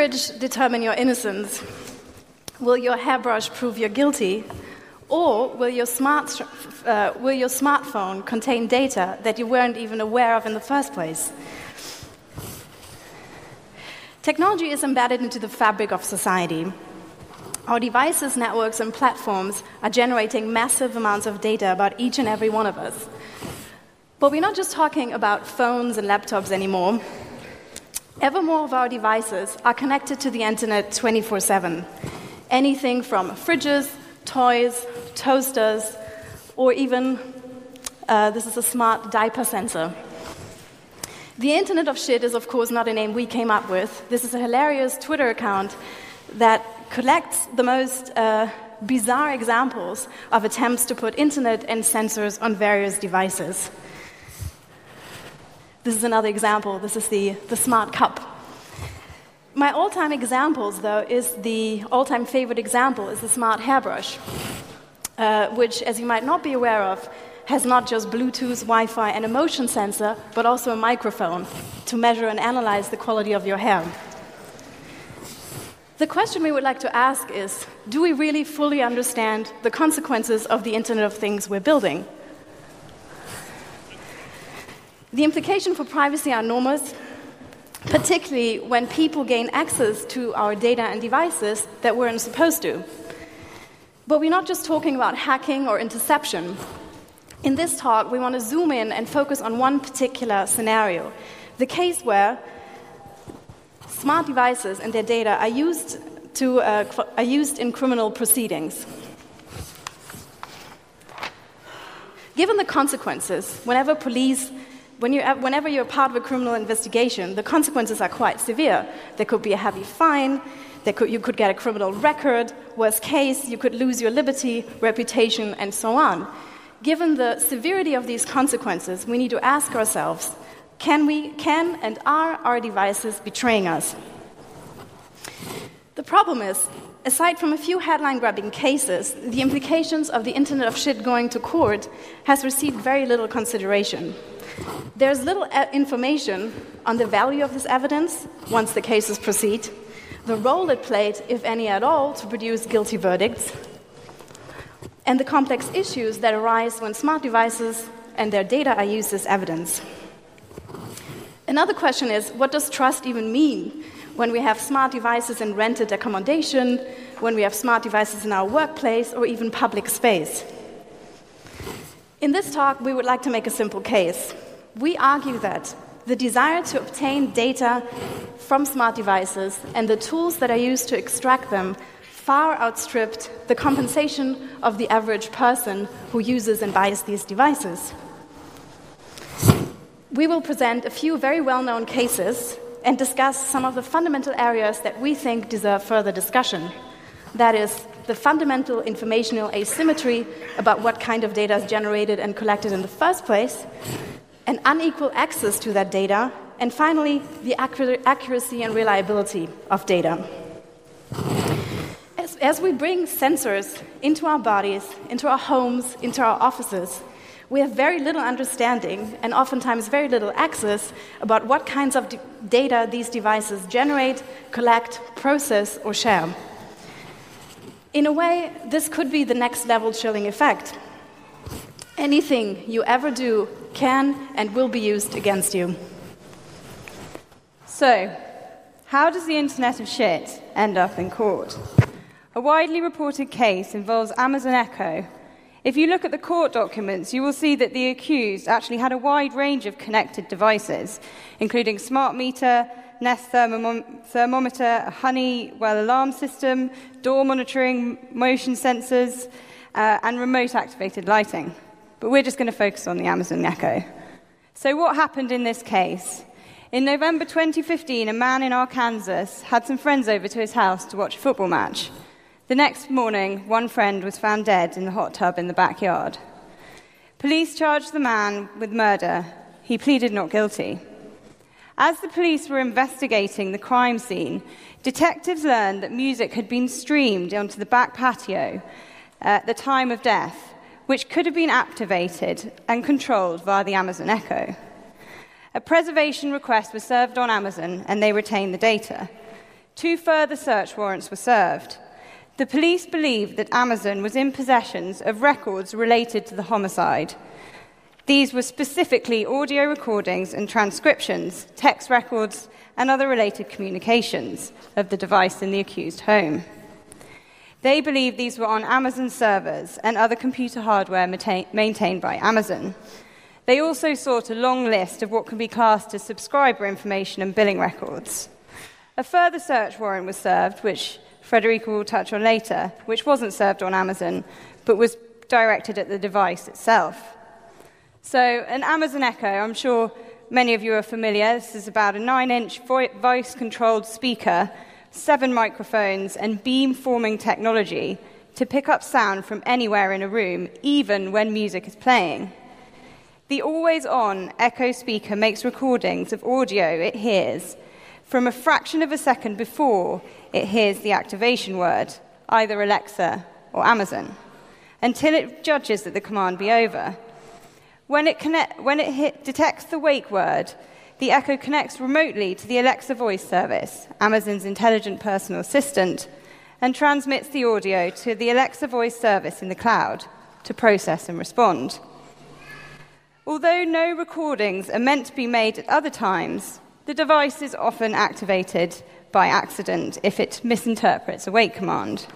Fridge determine your innocence? Will your hairbrush prove you're guilty? Or will your, smart, uh, will your smartphone contain data that you weren't even aware of in the first place? Technology is embedded into the fabric of society. Our devices, networks, and platforms are generating massive amounts of data about each and every one of us. But we're not just talking about phones and laptops anymore. Ever more of our devices are connected to the internet 24 7. Anything from fridges, toys, toasters, or even uh, this is a smart diaper sensor. The Internet of Shit is, of course, not a name we came up with. This is a hilarious Twitter account that collects the most uh, bizarre examples of attempts to put internet and sensors on various devices. This is another example. This is the, the smart cup. My all time examples, though, is the all time favorite example is the smart hairbrush, uh, which, as you might not be aware of, has not just Bluetooth, Wi Fi, and a motion sensor, but also a microphone to measure and analyze the quality of your hair. The question we would like to ask is Do we really fully understand the consequences of the Internet of Things we're building? The implications for privacy are enormous, particularly when people gain access to our data and devices that weren't supposed to. But we're not just talking about hacking or interception. In this talk, we want to zoom in and focus on one particular scenario the case where smart devices and their data are used, to, uh, are used in criminal proceedings. Given the consequences, whenever police when you, whenever you're part of a criminal investigation, the consequences are quite severe. There could be a heavy fine, could, you could get a criminal record, worst case, you could lose your liberty, reputation, and so on. Given the severity of these consequences, we need to ask ourselves can, we, can and are our devices betraying us? The problem is, aside from a few headline grabbing cases, the implications of the Internet of Shit going to court has received very little consideration. There's little uh, information on the value of this evidence once the cases proceed, the role it played, if any at all, to produce guilty verdicts, and the complex issues that arise when smart devices and their data are used as evidence. Another question is what does trust even mean when we have smart devices in rented accommodation, when we have smart devices in our workplace, or even public space? In this talk, we would like to make a simple case. We argue that the desire to obtain data from smart devices and the tools that are used to extract them far outstripped the compensation of the average person who uses and buys these devices. We will present a few very well known cases and discuss some of the fundamental areas that we think deserve further discussion. That is, the fundamental informational asymmetry about what kind of data is generated and collected in the first place, and unequal access to that data, and finally, the accuracy and reliability of data. As, as we bring sensors into our bodies, into our homes, into our offices, we have very little understanding and oftentimes very little access about what kinds of data these devices generate, collect, process, or share. In a way, this could be the next level chilling effect. Anything you ever do can and will be used against you. So, how does the Internet of Shit end up in court? A widely reported case involves Amazon Echo. If you look at the court documents, you will see that the accused actually had a wide range of connected devices, including smart meter, Nest thermometer, a Honeywell alarm system, door monitoring, motion sensors, uh, and remote activated lighting. But we're just going to focus on the Amazon Echo. So, what happened in this case? In November 2015, a man in Arkansas had some friends over to his house to watch a football match. The next morning, one friend was found dead in the hot tub in the backyard. Police charged the man with murder. He pleaded not guilty. As the police were investigating the crime scene, detectives learned that music had been streamed onto the back patio at the time of death, which could have been activated and controlled via the Amazon Echo. A preservation request was served on Amazon and they retained the data. two further search warrants were served. The police believed that Amazon was in possession of records related to the homicide. These were specifically audio recordings and transcriptions, text records, and other related communications of the device in the accused home. They believed these were on Amazon servers and other computer hardware maintained by Amazon. They also sought a long list of what can be classed as subscriber information and billing records. A further search warrant was served, which Frederike will touch on later, which wasn't served on Amazon, but was directed at the device itself. So, an Amazon Echo, I'm sure many of you are familiar. This is about a 9 inch voice controlled speaker, seven microphones, and beam forming technology to pick up sound from anywhere in a room, even when music is playing. The always on Echo speaker makes recordings of audio it hears from a fraction of a second before it hears the activation word, either Alexa or Amazon, until it judges that the command be over. When it, connect, when it hit, detects the wake word, the Echo connects remotely to the Alexa voice service, Amazon's intelligent personal assistant, and transmits the audio to the Alexa voice service in the cloud to process and respond. Although no recordings are meant to be made at other times, the device is often activated by accident if it misinterprets a wake command.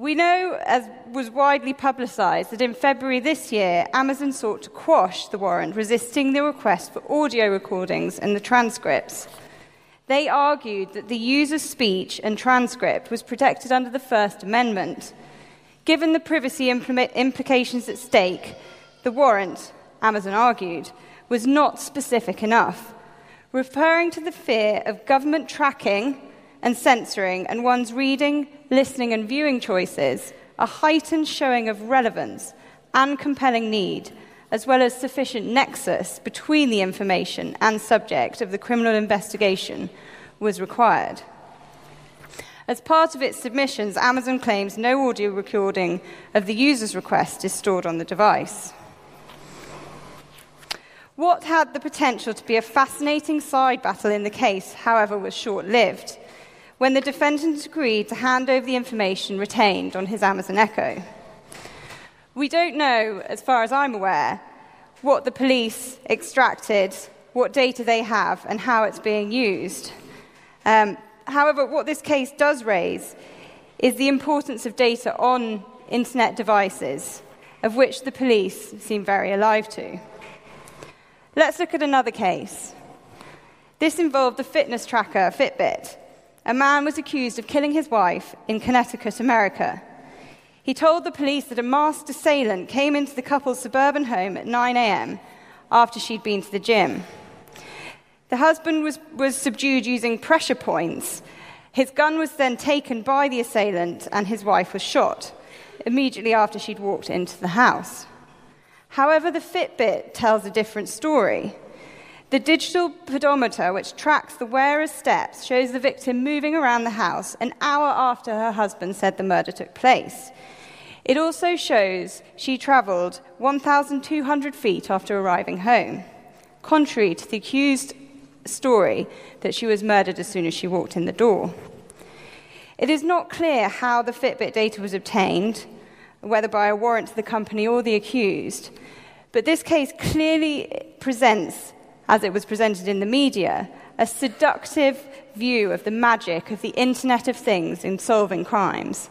We know, as was widely publicised, that in February this year, Amazon sought to quash the warrant, resisting the request for audio recordings and the transcripts. They argued that the user's speech and transcript was protected under the First Amendment. Given the privacy implications at stake, the warrant, Amazon argued, was not specific enough, referring to the fear of government tracking and censoring and one's reading, listening, and viewing choices, a heightened showing of relevance and compelling need, as well as sufficient nexus between the information and subject of the criminal investigation, was required. As part of its submissions, Amazon claims no audio recording of the user's request is stored on the device. What had the potential to be a fascinating side battle in the case, however, was short lived when the defendant agreed to hand over the information retained on his Amazon Echo. We don't know, as far as I'm aware, what the police extracted, what data they have, and how it's being used. Um, however, what this case does raise is the importance of data on internet devices, of which the police seem very alive to. Let's look at another case. This involved the fitness tracker Fitbit a man was accused of killing his wife in Connecticut, America. He told the police that a masked assailant came into the couple's suburban home at 9 a.m. after she'd been to the gym. The husband was, was subdued using pressure points. His gun was then taken by the assailant, and his wife was shot immediately after she'd walked into the house. However, the Fitbit tells a different story. The digital pedometer, which tracks the wearer's steps, shows the victim moving around the house an hour after her husband said the murder took place. It also shows she travelled 1,200 feet after arriving home, contrary to the accused story that she was murdered as soon as she walked in the door. It is not clear how the Fitbit data was obtained, whether by a warrant to the company or the accused, but this case clearly presents as it was presented in the media, a seductive view of the magic of the Internet of Things in solving crimes.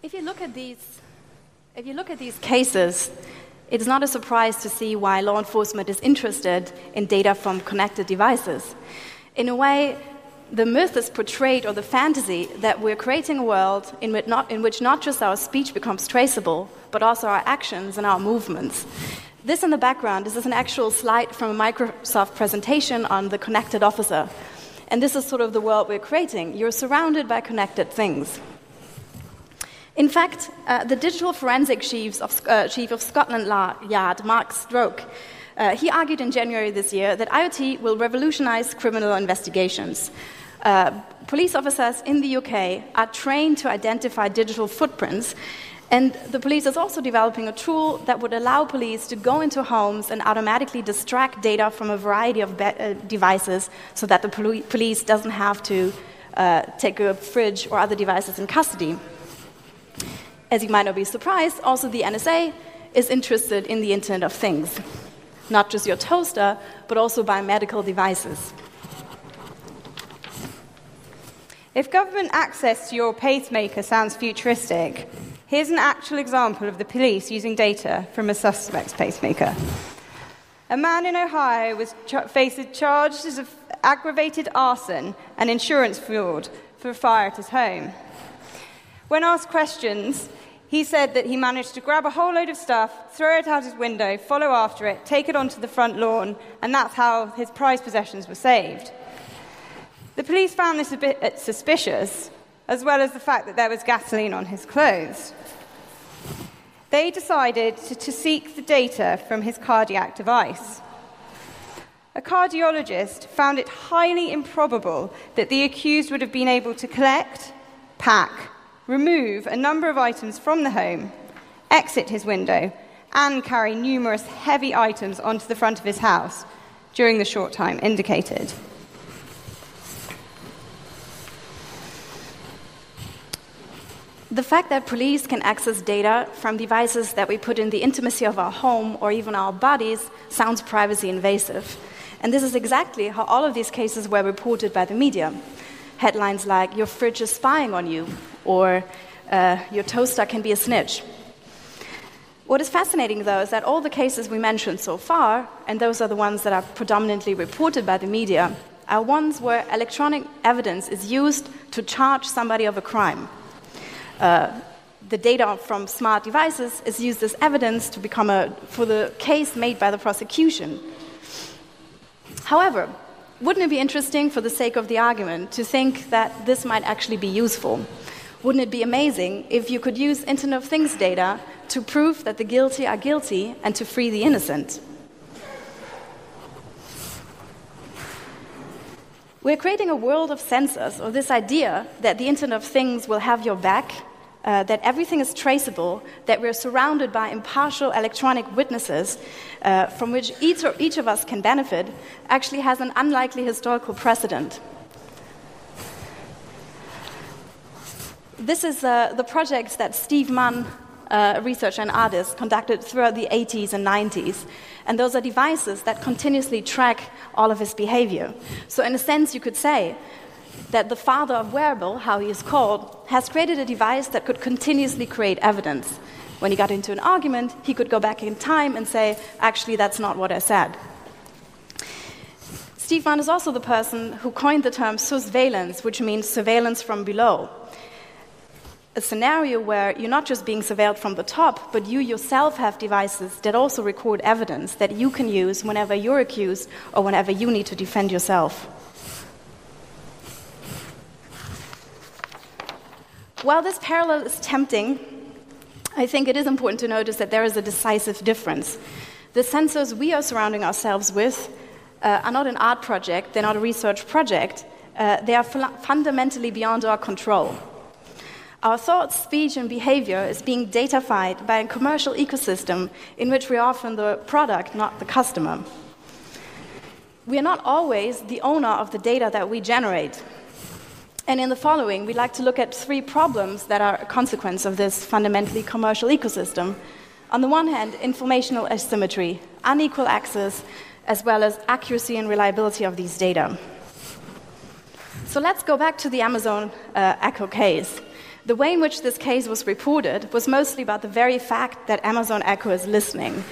If you look at these, if you look at these cases, it's not a surprise to see why law enforcement is interested in data from connected devices. In a way, the myth is portrayed, or the fantasy, that we're creating a world in which, not, in which not just our speech becomes traceable, but also our actions and our movements. This in the background this is an actual slide from a Microsoft presentation on the connected officer. And this is sort of the world we're creating. You're surrounded by connected things. In fact, uh, the digital forensic of, uh, chief of Scotland Yard, Mark Stokes, uh, he argued in January this year that IoT will revolutionize criminal investigations. Uh, police officers in the UK are trained to identify digital footprints And the police is also developing a tool that would allow police to go into homes and automatically distract data from a variety of uh, devices so that the poli- police doesn't have to uh, take a fridge or other devices in custody. As you might not be surprised, also the NSA is interested in the Internet of Things, not just your toaster, but also biomedical devices. If government access to your pacemaker sounds futuristic, Here's an actual example of the police using data from a suspect's pacemaker. A man in Ohio was ch- faced charged as aggravated arson and insurance fraud for a fire at his home. When asked questions, he said that he managed to grab a whole load of stuff, throw it out his window, follow after it, take it onto the front lawn, and that's how his prized possessions were saved. The police found this a bit uh, suspicious, as well as the fact that there was gasoline on his clothes. They decided to, to seek the data from his cardiac device. A cardiologist found it highly improbable that the accused would have been able to collect, pack, remove a number of items from the home, exit his window, and carry numerous heavy items onto the front of his house during the short time indicated. The fact that police can access data from devices that we put in the intimacy of our home or even our bodies sounds privacy invasive. And this is exactly how all of these cases were reported by the media. Headlines like, Your fridge is spying on you, or uh, Your toaster can be a snitch. What is fascinating, though, is that all the cases we mentioned so far, and those are the ones that are predominantly reported by the media, are ones where electronic evidence is used to charge somebody of a crime uh, the data from smart devices is used as evidence to become a, for the case made by the prosecution. However, wouldn't it be interesting, for the sake of the argument, to think that this might actually be useful? Wouldn't it be amazing if you could use Internet of Things data to prove that the guilty are guilty and to free the innocent? We're creating a world of sensors, or this idea that the Internet of Things will have your back uh, that everything is traceable, that we're surrounded by impartial electronic witnesses uh, from which each, each of us can benefit, actually has an unlikely historical precedent. This is uh, the project that Steve Mann, uh, a researcher and artist, conducted throughout the 80s and 90s. And those are devices that continuously track all of his behavior. So, in a sense, you could say that the father of wearable, how he is called, has created a device that could continuously create evidence. When he got into an argument, he could go back in time and say, actually, that's not what I said. Steve Mann is also the person who coined the term sousveillance, which means surveillance from below. A scenario where you're not just being surveilled from the top, but you yourself have devices that also record evidence that you can use whenever you're accused or whenever you need to defend yourself. While this parallel is tempting, I think it is important to notice that there is a decisive difference. The sensors we are surrounding ourselves with uh, are not an art project, they're not a research project, uh, they are fundamentally beyond our control. Our thoughts, speech, and behavior is being datafied by a commercial ecosystem in which we are often the product, not the customer. We are not always the owner of the data that we generate. And in the following, we'd like to look at three problems that are a consequence of this fundamentally commercial ecosystem. On the one hand, informational asymmetry, unequal access, as well as accuracy and reliability of these data. So let's go back to the Amazon uh, Echo case. The way in which this case was reported was mostly about the very fact that Amazon Echo is listening.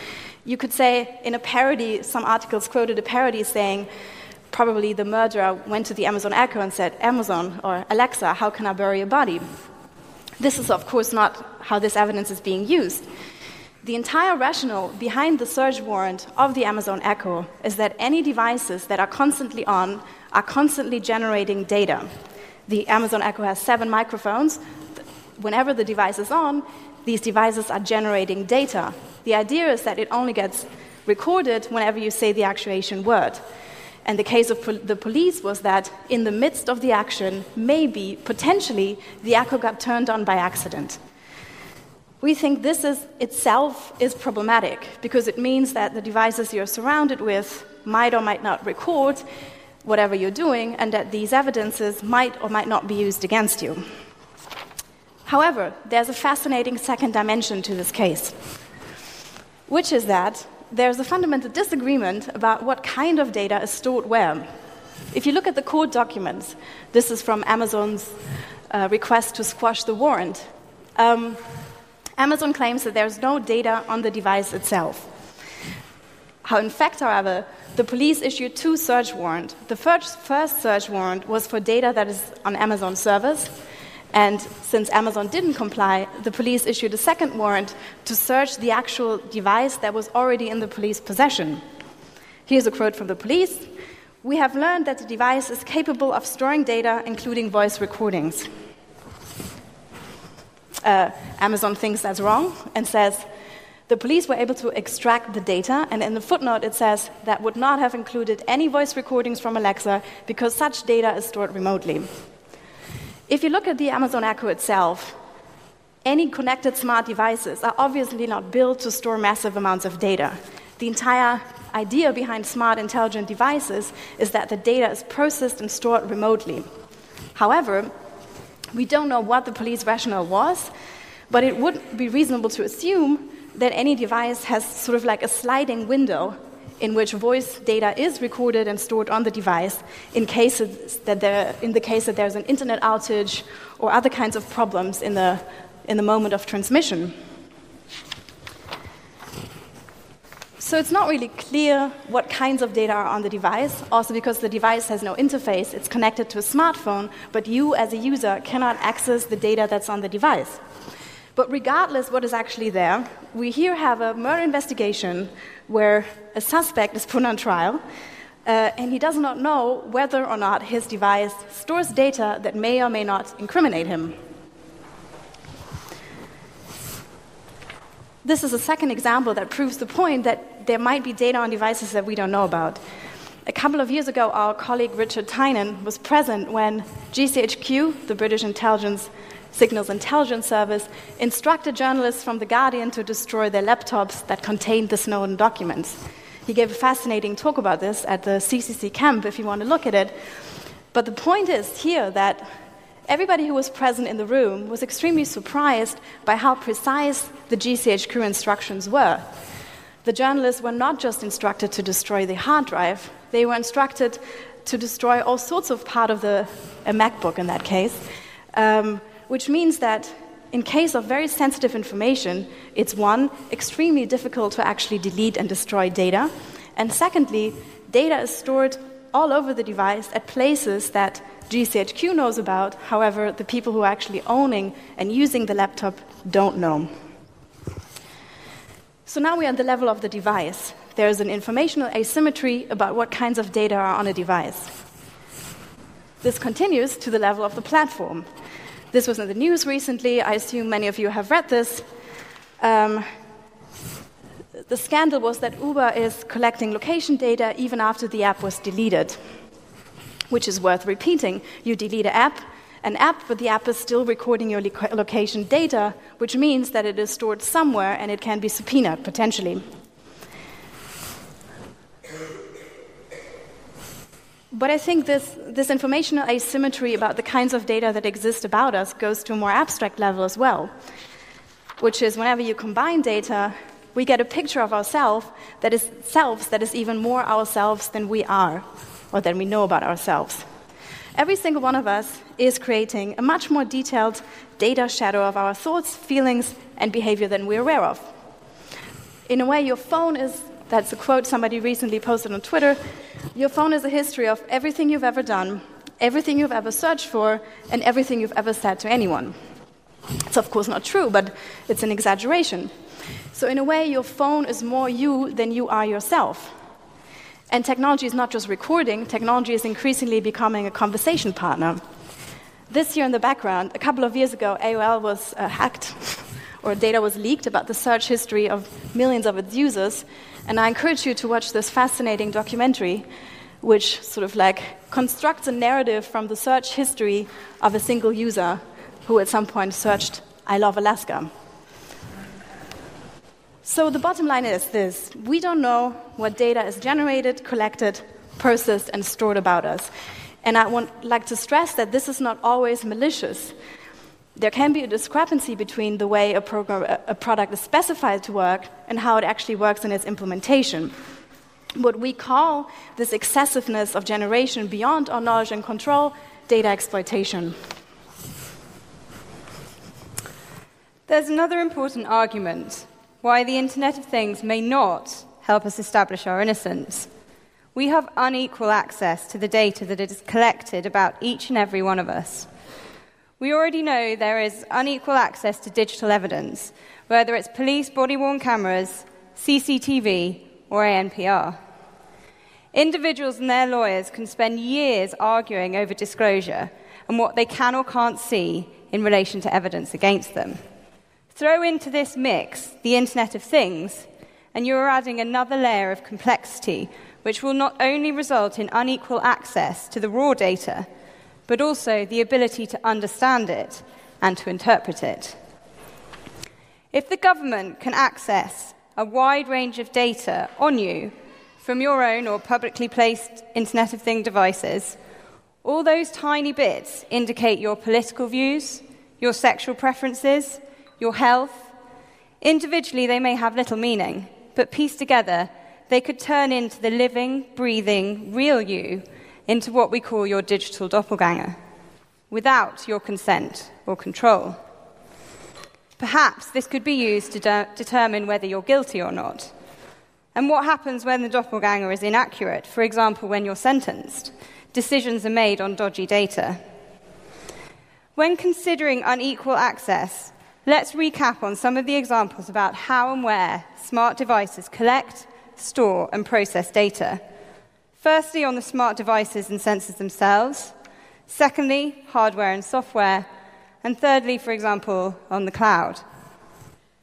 You could say, in a parody, some articles quoted a parody saying, probably the murderer went to the Amazon Echo and said, Amazon or Alexa, how can I bury a body? This is, of course, not how this evidence is being used. The entire rationale behind the search warrant of the Amazon Echo is that any devices that are constantly on are constantly generating data. The Amazon Echo has seven microphones. Whenever the device is on, these devices are generating data. The idea is that it only gets recorded whenever you say the actuation word. And the case of pol- the police was that in the midst of the action, maybe, potentially, the echo got turned on by accident. We think this is itself is problematic because it means that the devices you're surrounded with might or might not record whatever you're doing, and that these evidences might or might not be used against you. However, there's a fascinating second dimension to this case, which is that there's a fundamental disagreement about what kind of data is stored where. If you look at the court documents, this is from Amazon's uh, request to squash the warrant. Um, Amazon claims that there's no data on the device itself. How, in fact, however, the police issued two search warrants. The first, first search warrant was for data that is on Amazon servers, and since Amazon didn't comply, the police issued a second warrant to search the actual device that was already in the police possession. Here's a quote from the police We have learned that the device is capable of storing data, including voice recordings. Uh, Amazon thinks that's wrong and says the police were able to extract the data, and in the footnote it says that would not have included any voice recordings from Alexa because such data is stored remotely. If you look at the Amazon Echo itself, any connected smart devices are obviously not built to store massive amounts of data. The entire idea behind smart intelligent devices is that the data is processed and stored remotely. However, we don't know what the police rationale was, but it would be reasonable to assume that any device has sort of like a sliding window in which voice data is recorded and stored on the device in, cases that there, in the case that there's an internet outage or other kinds of problems in the, in the moment of transmission. So it's not really clear what kinds of data are on the device, also because the device has no interface, it's connected to a smartphone, but you as a user cannot access the data that's on the device. But regardless what is actually there, we here have a murder investigation where a suspect is put on trial, uh, and he does not know whether or not his device stores data that may or may not incriminate him. This is a second example that proves the point that there might be data on devices that we don't know about. A couple of years ago, our colleague Richard Tynan was present when GCHQ, the British intelligence Signals Intelligence Service instructed journalists from The Guardian to destroy their laptops that contained the Snowden documents. He gave a fascinating talk about this at the CCC camp if you want to look at it. But the point is here that everybody who was present in the room was extremely surprised by how precise the GCHQ instructions were. The journalists were not just instructed to destroy the hard drive, they were instructed to destroy all sorts of part of the a MacBook in that case. Um, which means that in case of very sensitive information, it's one, extremely difficult to actually delete and destroy data. And secondly, data is stored all over the device at places that GCHQ knows about, however, the people who are actually owning and using the laptop don't know. So now we're at the level of the device. There's an informational asymmetry about what kinds of data are on a device. This continues to the level of the platform. This was in the news recently. I assume many of you have read this. Um, the scandal was that Uber is collecting location data even after the app was deleted, which is worth repeating. You delete an app, an app, but the app is still recording your location data, which means that it is stored somewhere and it can be subpoenaed potentially. But I think this, this informational asymmetry about the kinds of data that exist about us goes to a more abstract level as well, which is whenever you combine data, we get a picture of ourselves that is selves that is even more ourselves than we are or than we know about ourselves. Every single one of us is creating a much more detailed data shadow of our thoughts, feelings, and behavior than we're aware of. In a way, your phone is that's a quote somebody recently posted on Twitter. Your phone is a history of everything you've ever done, everything you've ever searched for, and everything you've ever said to anyone. It's of course not true, but it's an exaggeration. So, in a way, your phone is more you than you are yourself. And technology is not just recording, technology is increasingly becoming a conversation partner. This year in the background, a couple of years ago, AOL was uh, hacked, or data was leaked about the search history of millions of its users, and I encourage you to watch this fascinating documentary, which sort of like constructs a narrative from the search history of a single user who at some point searched, I love Alaska. So the bottom line is this we don't know what data is generated, collected, processed, and stored about us. And I would like to stress that this is not always malicious. There can be a discrepancy between the way a, program, a product is specified to work and how it actually works in its implementation. What we call this excessiveness of generation beyond our knowledge and control data exploitation. There's another important argument why the Internet of Things may not help us establish our innocence. We have unequal access to the data that is collected about each and every one of us. We already know there is unequal access to digital evidence, whether it's police body worn cameras, CCTV, or ANPR. Individuals and their lawyers can spend years arguing over disclosure and what they can or can't see in relation to evidence against them. Throw into this mix the Internet of Things, and you are adding another layer of complexity, which will not only result in unequal access to the raw data, but also the ability to understand it and to interpret it. If the government can access a wide range of data on you from your own or publicly placed Internet of Things devices, all those tiny bits indicate your political views, your sexual preferences, your health. Individually, they may have little meaning, but pieced together, they could turn into the living, breathing, real you into what we call your digital doppelganger, without your consent or control. Perhaps this could be used to de- determine whether you're guilty or not. And what happens when the doppelganger is inaccurate? For example, when you're sentenced, decisions are made on dodgy data. When considering unequal access, let's recap on some of the examples about how and where smart devices collect, store, and process data. Firstly, on the smart devices and sensors themselves. Secondly, hardware and software. And thirdly, for example, on the cloud.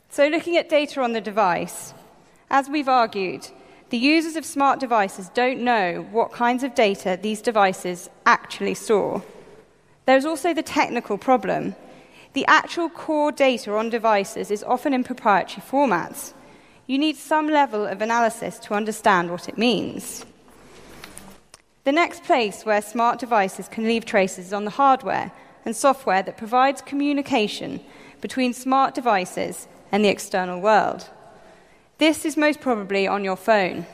So, looking at data on the device, as we've argued, the users of smart devices don't know what kinds of data these devices actually store. There's also the technical problem. The actual core data on devices is often in proprietary formats. You need some level of analysis to understand what it means. The next place where smart devices can leave traces is on the hardware and software that provides communication between smart devices and the external world. This is most probably on your phone.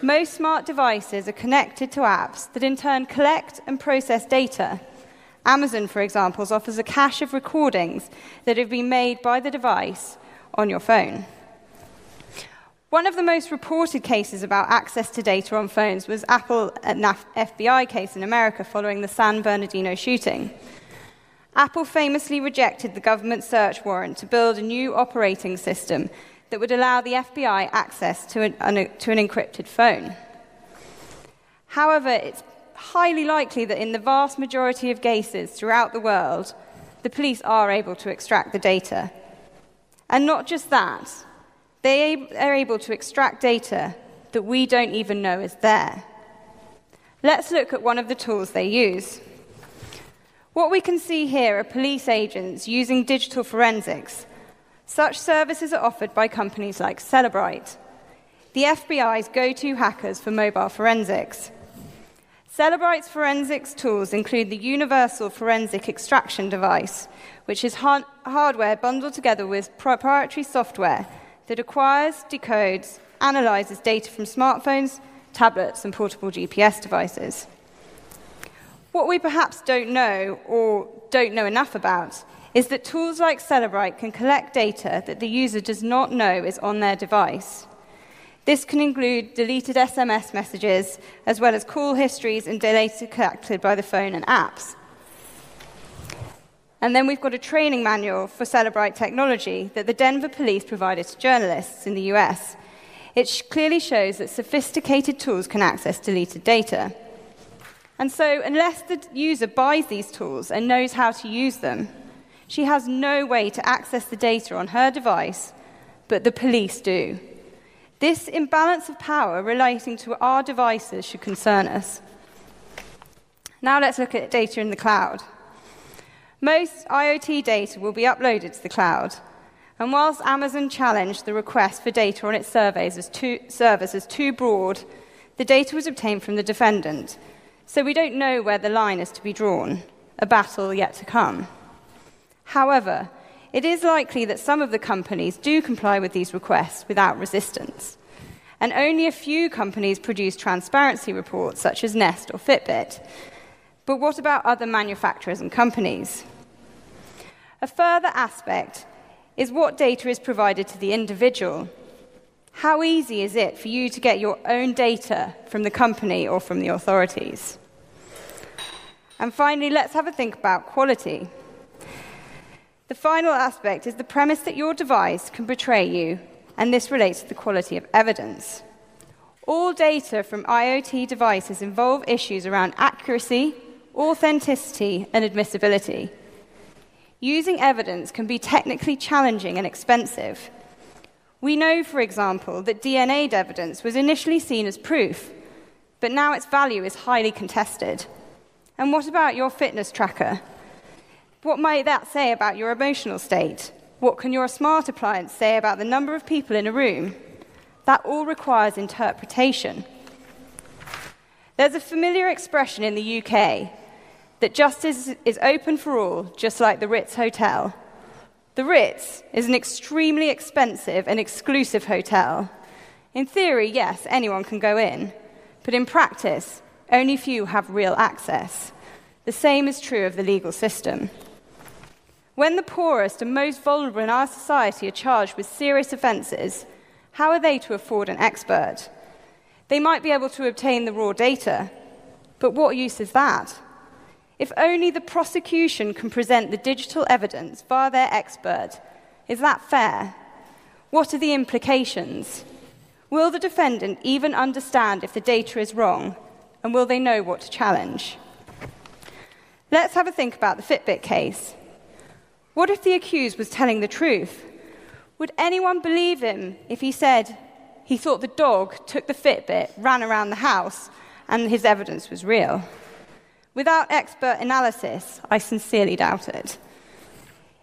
Most smart devices are connected to apps that in turn collect and process data. Amazon, for example, offers a cache of recordings that have been made by the device on your phone. One of the most reported cases about access to data on phones was Apple FBI case in America following the San Bernardino shooting. Apple famously rejected the government search warrant to build a new operating system that would allow the FBI access to an, to an encrypted phone. However, it's highly likely that in the vast majority of cases throughout the world, the police are able to extract the data. And not just that, they are able to extract data that we don't even know is there. Let's look at one of the tools they use. What we can see here are police agents using digital forensics such services are offered by companies like Cellebrite, the FBI's go to hackers for mobile forensics. Cellebrite's forensics tools include the Universal Forensic Extraction Device, which is ha- hardware bundled together with proprietary software that acquires, decodes, analyzes data from smartphones, tablets, and portable GPS devices. What we perhaps don't know or don't know enough about is that tools like Cellebrite can collect data that the user does not know is on their device. This can include deleted SMS messages, as well as call histories and data collected by the phone and apps. And then we've got a training manual for Cellebrite technology that the Denver police provided to journalists in the US. It clearly shows that sophisticated tools can access deleted data. And so, unless the user buys these tools and knows how to use them, she has no way to access the data on her device, but the police do. This imbalance of power relating to our devices should concern us. Now let's look at data in the cloud. Most IoT data will be uploaded to the cloud, And whilst Amazon challenged the request for data on its surveys as too, as too broad, the data was obtained from the defendant. So we don't know where the line is to be drawn, a battle yet to come. However, it is likely that some of the companies do comply with these requests without resistance. And only a few companies produce transparency reports, such as Nest or Fitbit. But what about other manufacturers and companies? A further aspect is what data is provided to the individual. How easy is it for you to get your own data from the company or from the authorities? And finally, let's have a think about quality. The final aspect is the premise that your device can betray you, and this relates to the quality of evidence. All data from IoT devices involve issues around accuracy, authenticity, and admissibility. Using evidence can be technically challenging and expensive. We know, for example, that DNA evidence was initially seen as proof, but now its value is highly contested. And what about your fitness tracker? What might that say about your emotional state? What can your smart appliance say about the number of people in a room? That all requires interpretation. There's a familiar expression in the UK that justice is open for all, just like the Ritz Hotel. The Ritz is an extremely expensive and exclusive hotel. In theory, yes, anyone can go in, but in practice, only few have real access. The same is true of the legal system. When the poorest and most vulnerable in our society are charged with serious offences, how are they to afford an expert? They might be able to obtain the raw data, but what use is that? If only the prosecution can present the digital evidence via their expert, is that fair? What are the implications? Will the defendant even understand if the data is wrong? And will they know what to challenge? Let's have a think about the Fitbit case. What if the accused was telling the truth? Would anyone believe him if he said he thought the dog took the Fitbit, ran around the house, and his evidence was real? Without expert analysis, I sincerely doubt it.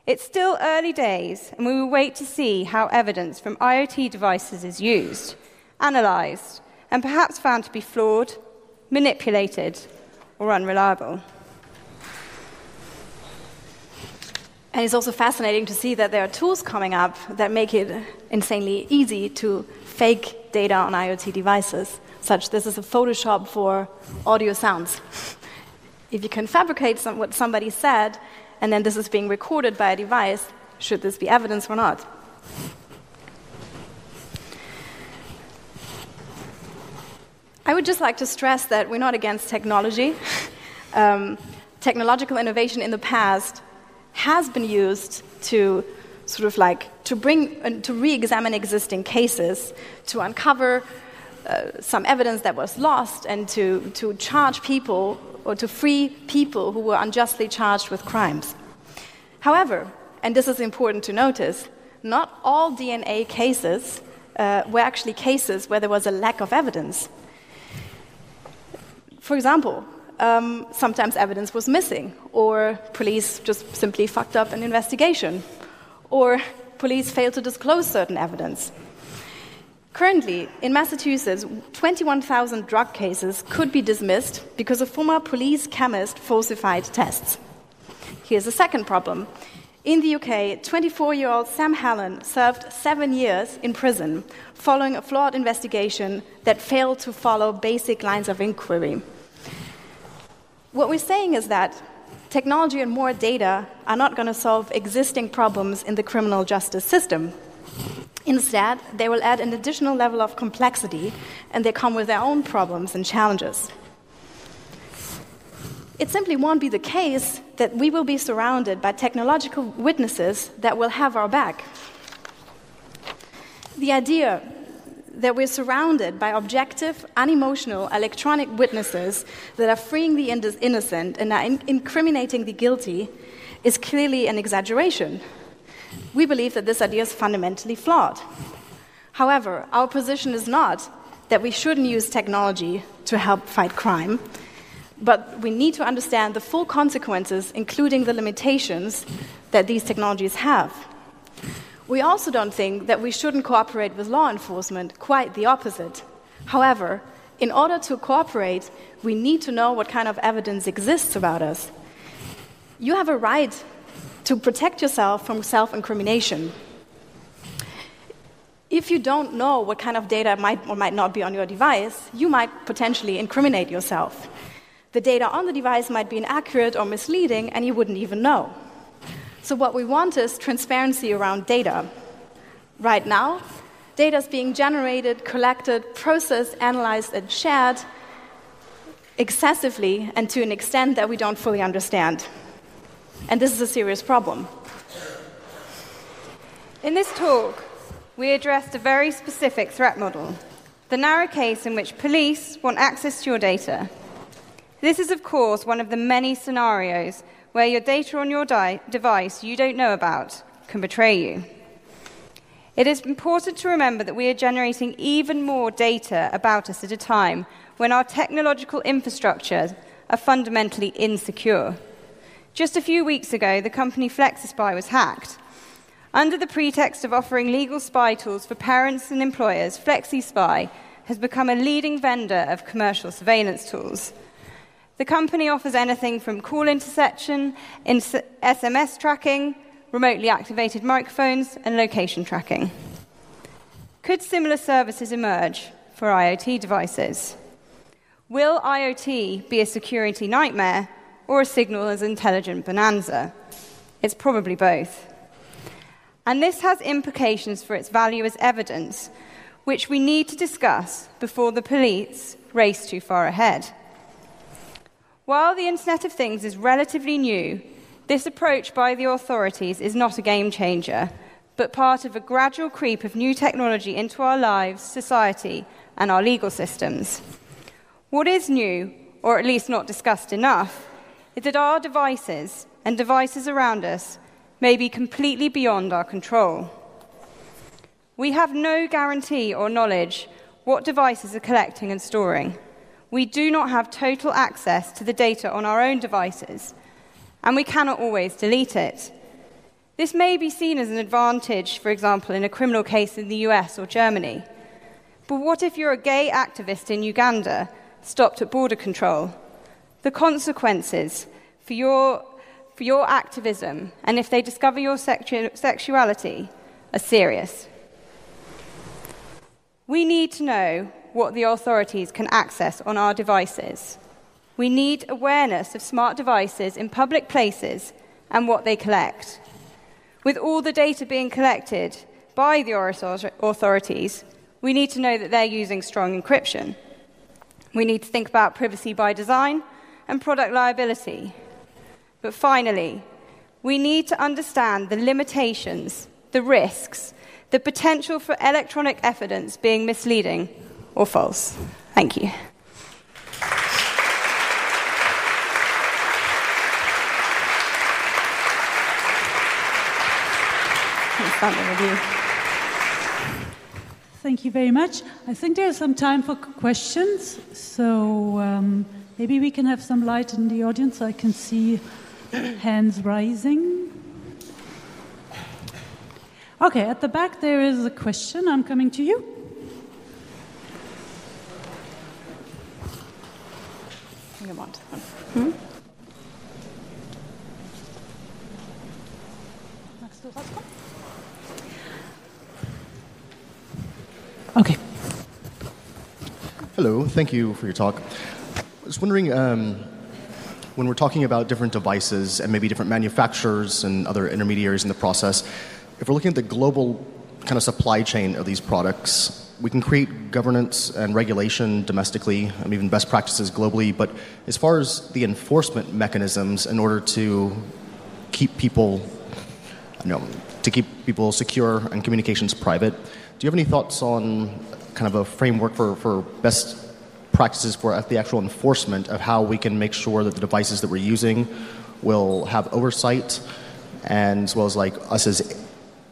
It's still early days, and we will wait to see how evidence from IoT devices is used, analysed, and perhaps found to be flawed, manipulated, or unreliable. And it's also fascinating to see that there are tools coming up that make it insanely easy to fake data on IoT devices. Such this is a Photoshop for audio sounds if you can fabricate some, what somebody said, and then this is being recorded by a device, should this be evidence or not? I would just like to stress that we're not against technology. um, technological innovation in the past has been used to sort of like to bring uh, to re-examine existing cases, to uncover uh, some evidence that was lost, and to, to charge people or to free people who were unjustly charged with crimes. However, and this is important to notice, not all DNA cases uh, were actually cases where there was a lack of evidence. For example, um, sometimes evidence was missing, or police just simply fucked up an investigation, or police failed to disclose certain evidence. Currently, in Massachusetts, 21,000 drug cases could be dismissed because a former police chemist falsified tests. Here's a second problem. In the UK, 24 year old Sam Hallam served seven years in prison following a flawed investigation that failed to follow basic lines of inquiry. What we're saying is that technology and more data are not going to solve existing problems in the criminal justice system. Instead, they will add an additional level of complexity and they come with their own problems and challenges. It simply won't be the case that we will be surrounded by technological witnesses that will have our back. The idea that we're surrounded by objective, unemotional electronic witnesses that are freeing the innocent and are incriminating the guilty is clearly an exaggeration we believe that this idea is fundamentally flawed. However, our position is not that we shouldn't use technology to help fight crime, but we need to understand the full consequences, including the limitations that these technologies have. We also don't think that we shouldn't cooperate with law enforcement, quite the opposite. However, in order to cooperate, we need to know what kind of evidence exists about us. You have a right to protect yourself from self incrimination. If you don't know what kind of data might or might not be on your device, you might potentially incriminate yourself. The data on the device might be inaccurate or misleading, and you wouldn't even know. So, what we want is transparency around data. Right now, data is being generated, collected, processed, analyzed, and shared excessively and to an extent that we don't fully understand. And this is a serious problem. In this talk, we addressed a very specific threat model the narrow case in which police want access to your data. This is, of course, one of the many scenarios where your data on your di- device you don't know about can betray you. It is important to remember that we are generating even more data about us at a time when our technological infrastructures are fundamentally insecure. Just a few weeks ago, the company FlexiSpy was hacked. Under the pretext of offering legal spy tools for parents and employers, FlexiSpy has become a leading vendor of commercial surveillance tools. The company offers anything from call interception, SMS tracking, remotely activated microphones, and location tracking. Could similar services emerge for IoT devices? Will IoT be a security nightmare or a signals intelligence bonanza? It's probably both. And this has implications for its value as evidence, which we need to discuss before the police race too far ahead. While the Internet of Things is relatively new, this approach by the authorities is not a game changer, but part of a gradual creep of new technology into our lives, society, and our legal systems. What is new, or at least not discussed enough, is that our devices and devices around us may be completely beyond our control. We have no guarantee or knowledge what devices are collecting and storing. We do not have total access to the data on our own devices, and we cannot always delete it. This may be seen as an advantage, for example, in a criminal case in the US or Germany. But what if you're a gay activist in Uganda stopped at border control? The consequences for your, for your activism and if they discover your sexu- sexuality are serious. We need to know what the authorities can access on our devices. We need awareness of smart devices in public places and what they collect. With all the data being collected by the authorities, we need to know that they're using strong encryption. We need to think about privacy by design and product liability. But finally, we need to understand the limitations, the risks, the potential for electronic evidence being misleading or false. Thank you. Thank you very much. I think there's some time for questions. So, um, Maybe we can have some light in the audience so I can see hands rising. Okay, at the back there is a question. I'm coming to you. Come on. Hmm? Okay. Hello, thank you for your talk was wondering um, when we're talking about different devices and maybe different manufacturers and other intermediaries in the process, if we're looking at the global kind of supply chain of these products, we can create governance and regulation domestically and even best practices globally. But as far as the enforcement mechanisms in order to keep people, you know, to keep people secure and communications private, do you have any thoughts on kind of a framework for, for best practices for the actual enforcement of how we can make sure that the devices that we're using will have oversight, and as well as like us as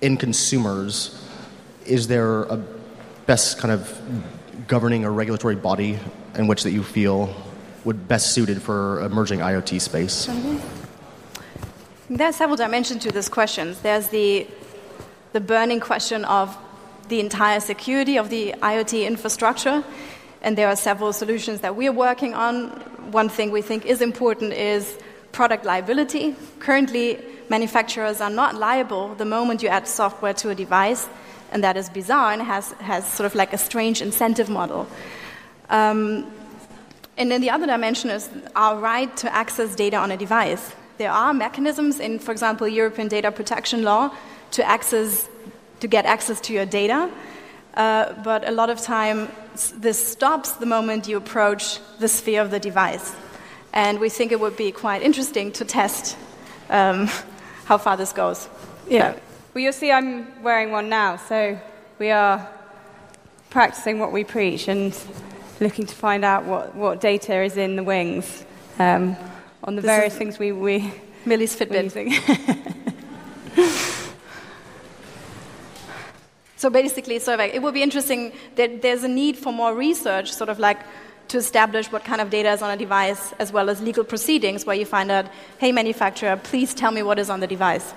in consumers, is there a best kind of governing or regulatory body in which that you feel would best suited for emerging IoT space? Mm-hmm. There are several dimensions to this question. There's the the burning question of the entire security of the IoT infrastructure. And there are several solutions that we're working on. One thing we think is important is product liability. Currently, manufacturers are not liable the moment you add software to a device, and that is bizarre and has, has sort of like a strange incentive model. Um, and then the other dimension is our right to access data on a device. There are mechanisms in, for example, European data protection law to access to get access to your data. Uh, but a lot of time, this stops the moment you approach the sphere of the device. And we think it would be quite interesting to test um, how far this goes. Yeah. Well, you'll see I'm wearing one now, so we are practicing what we preach and looking to find out what, what data is in the wings um, on the this various things we. we Millie's Fitbit. So basically, of like, it would be interesting that there's a need for more research, sort of like to establish what kind of data is on a device, as well as legal proceedings where you find out, hey, manufacturer, please tell me what is on the device.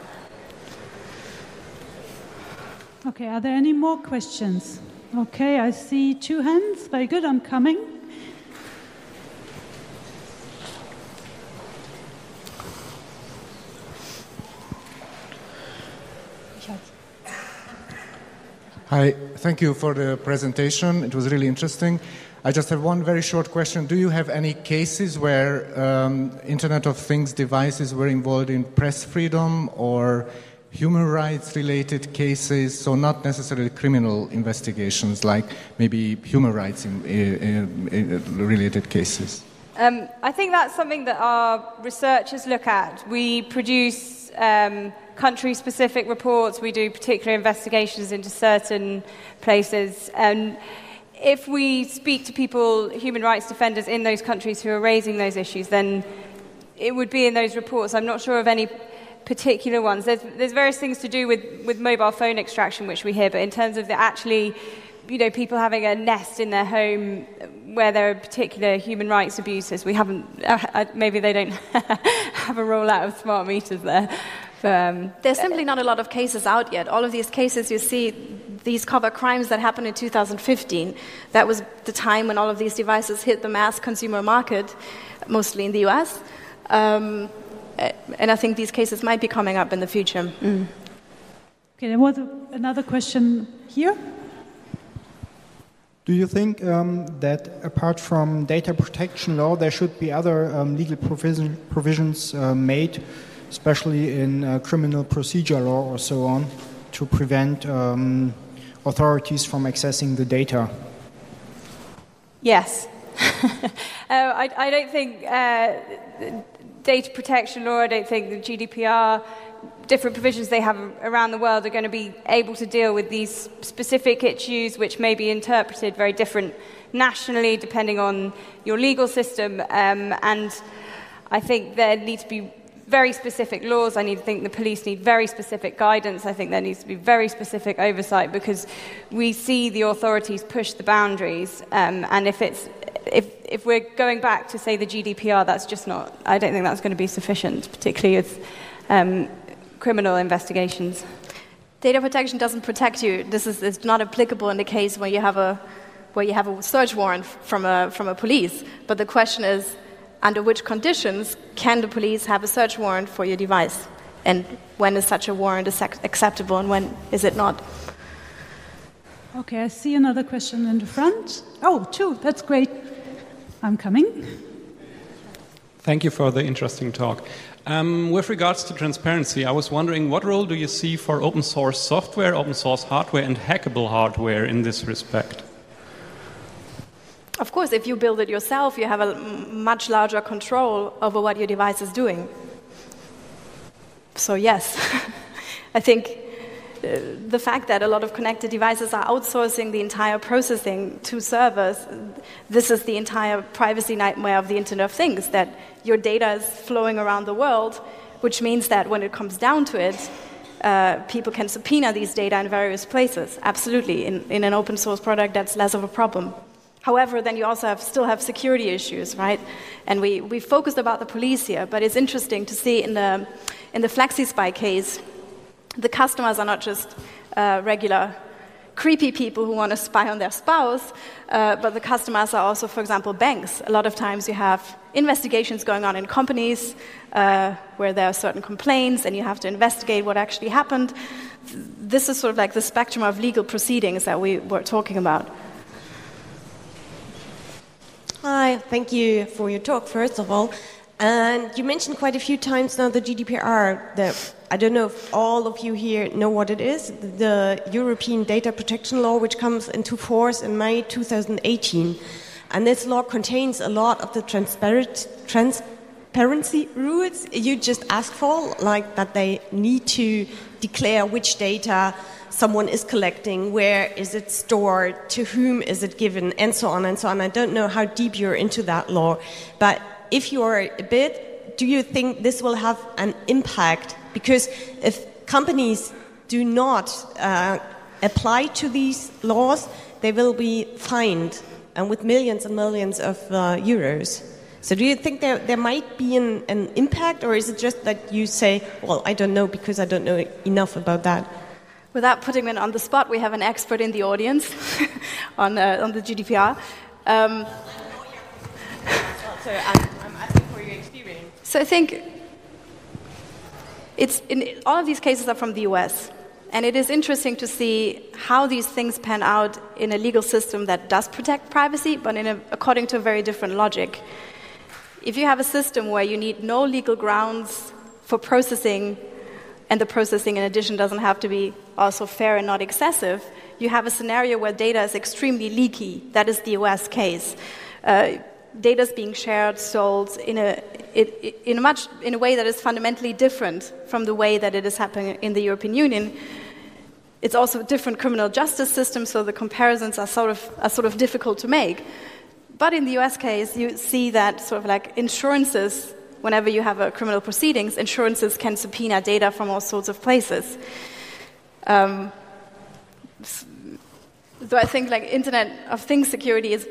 Okay, are there any more questions? Okay, I see two hands. Very good, I'm coming. Hi, thank you for the presentation. It was really interesting. I just have one very short question. Do you have any cases where um, Internet of Things devices were involved in press freedom or human rights related cases, so not necessarily criminal investigations, like maybe human rights in, in, in related cases? Um, I think that's something that our researchers look at. We produce um, country specific reports, we do particular investigations into certain places. And if we speak to people, human rights defenders in those countries who are raising those issues, then it would be in those reports. I'm not sure of any particular ones. There's, there's various things to do with, with mobile phone extraction, which we hear, but in terms of the actually, you know, people having a nest in their home where there are particular human rights abuses, we haven't, uh, uh maybe they don't have a rollout of smart meters there. Um, There's simply not a lot of cases out yet. All of these cases you see, these cover crimes that happened in 2015. That was the time when all of these devices hit the mass consumer market, mostly in the US. Um, and I think these cases might be coming up in the future. Mm. Okay, there was another question here. Do you think um, that apart from data protection law, there should be other um, legal provision, provisions uh, made especially in uh, criminal procedure law or so on, to prevent um, authorities from accessing the data? Yes. uh, I, I, don't think uh, data protection law, I don't think the GDPR, different provisions they have around the world are going to be able to deal with these specific issues which may be interpreted very different nationally depending on your legal system. Um, and I think there needs to be very specific laws. I need to think the police need very specific guidance. I think there needs to be very specific oversight because we see the authorities push the boundaries. Um, and if it's if, if we're going back to say the GDPR, that's just not. I don't think that's going to be sufficient, particularly with um, criminal investigations. Data protection doesn't protect you. This is it's not applicable in the case where you have a where you have a search warrant from a from a police. But the question is under which conditions can the police have a search warrant for your device? And when is such a warrant acceptable and when is it not? Okay, I see another question in the front. Oh, two, that's great. I'm coming. Thank you for the interesting talk. Um, with regards to transparency, I was wondering what role do you see for open source software, open source hardware, and hackable hardware in this respect? Of course, if you build it yourself, you have a much larger control over what your device is doing. So, yes, I think uh, the fact that a lot of connected devices are outsourcing the entire processing to servers, this is the entire privacy nightmare of the Internet of Things, that your data is flowing around the world, which means that when it comes down to it, uh, people can subpoena these data in various places. Absolutely. In, in an open source product, that's less of a problem. However, then you also have, still have security issues, right? And we, we focused about the police here, but it's interesting to see in the, in the FlexiSpy case, the customers are not just uh, regular creepy people who want to spy on their spouse, uh, but the customers are also, for example, banks. A lot of times you have investigations going on in companies uh, where there are certain complaints and you have to investigate what actually happened. This is sort of like the spectrum of legal proceedings that we were talking about. Hi, thank you for your talk, first of all. And you mentioned quite a few times now the GDPR. The, I don't know if all of you here know what it is. The European Data Protection Law, which comes into force in May 2018. And this law contains a lot of the transparency rules you just asked for, like that they need to declare which data someone is collecting, where is it stored, to whom is it given, and so on and so on. I don't know how deep you're into that law, but if you are a bit, do you think this will have an impact? Because if companies do not uh, apply to these laws, they will be fined and with millions and millions of uh, euros. So, do you think there, there might be an, an impact, or is it just that you say, well, I don't know because I don't know enough about that? Without putting it on the spot, we have an expert in the audience on, uh, on the GDPR. Um, so I'm, I'm, asking for your experience. So I think it's in, all of these cases are from the US. And it is interesting to see how these things pan out in a legal system that does protect privacy, but a, according to a very different logic. If you have a system where you need no legal grounds for processing and the processing in addition doesn't have to be also fair and not excessive, you have a scenario where data is extremely leaky. That is the US case. Uh, data is being shared, sold in a, it, in, a much, in a way that is fundamentally different from the way that it is happening in the European Union. It's also a different criminal justice system, so the comparisons are sort of, are sort of difficult to make. But in the US case, you see that sort of like insurances whenever you have a criminal proceedings, insurances can subpoena data from all sorts of places. Um, so I think like Internet of Things security is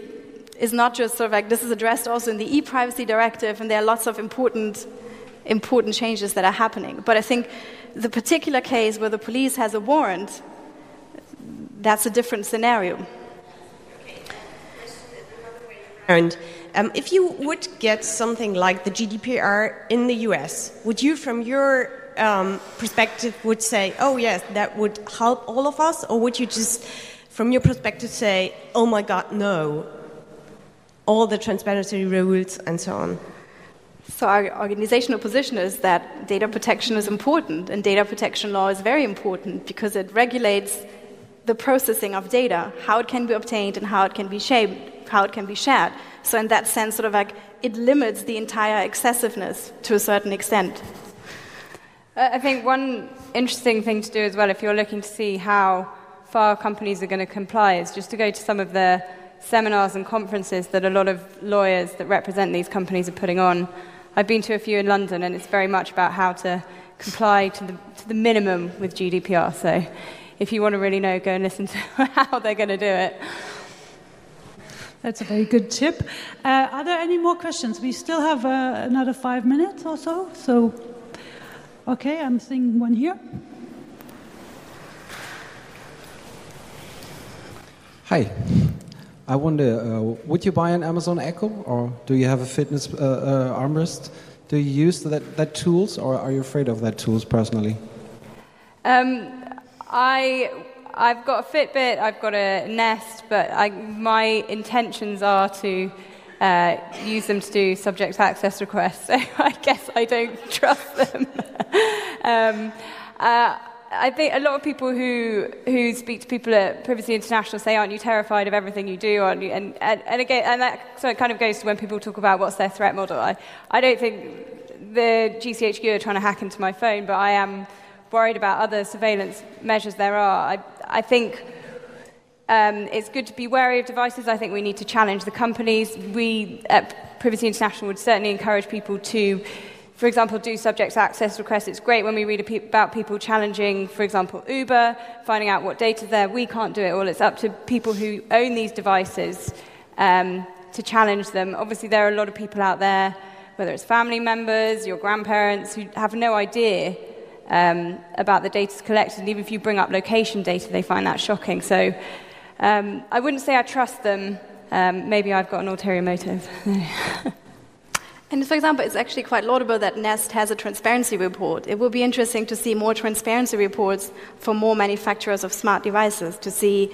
is not just sort of like this is addressed also in the e-privacy directive, and there are lots of important important changes that are happening. But I think the particular case where the police has a warrant, that's a different scenario. And um, if you would get something like the GDPR in the US, would you, from your um, perspective, would say, "Oh yes, that would help all of us," or would you just, from your perspective, say, "Oh my God, no"? All the transparency rules and so on. So our organizational position is that data protection is important, and data protection law is very important because it regulates the processing of data, how it can be obtained and how it can be shaped, how it can be shared. So in that sense, sort of like it limits the entire excessiveness to a certain extent. I think one interesting thing to do as well, if you're looking to see how far companies are going to comply, is just to go to some of the seminars and conferences that a lot of lawyers that represent these companies are putting on. I've been to a few in London, and it's very much about how to comply to the, to the minimum with GDPR. So if you want to really know, go and listen to how they're going to do it. That's a very good tip. Uh, are there any more questions? We still have uh, another five minutes or so. So, okay, I'm seeing one here. Hi. I wonder, uh, would you buy an Amazon Echo, or do you have a fitness uh, uh, armrest? Do you use that, that tools, or are you afraid of that tools personally? Um, I I've got a Fitbit, I've got a Nest, but I, my intentions are to uh, use them to do subject access requests. So I guess I don't trust them. um, uh, I think a lot of people who, who speak to people at Privacy International say, Aren't you terrified of everything you do? Aren't you? And, and, and again, and that so it kind of goes to when people talk about what's their threat model. I, I don't think the GCHQ are trying to hack into my phone, but I am worried about other surveillance measures there are. I, I think um, it's good to be wary of devices. I think we need to challenge the companies. We at Privacy International would certainly encourage people to, for example, do subject access requests. It's great when we read about people challenging, for example, Uber, finding out what data there. We can't do it all. It's up to people who own these devices um, to challenge them. Obviously, there are a lot of people out there, whether it's family members, your grandparents, who have no idea um, about the data collected. And even if you bring up location data, they find that shocking. So um, I wouldn't say I trust them. Um, maybe I've got an ulterior motive. And for example, it's actually quite laudable that Nest has a transparency report. It will be interesting to see more transparency reports for more manufacturers of smart devices to see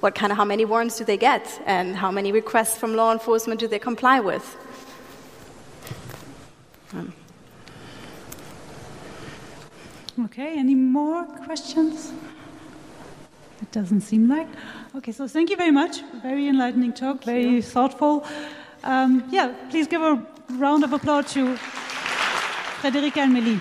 what kind of how many warrants do they get and how many requests from law enforcement do they comply with. Um. Okay, any more questions? It doesn't seem like. Okay, so thank you very much. Very enlightening talk, very you. thoughtful. Um, yeah, please give a round of applause to Frederike and Millie.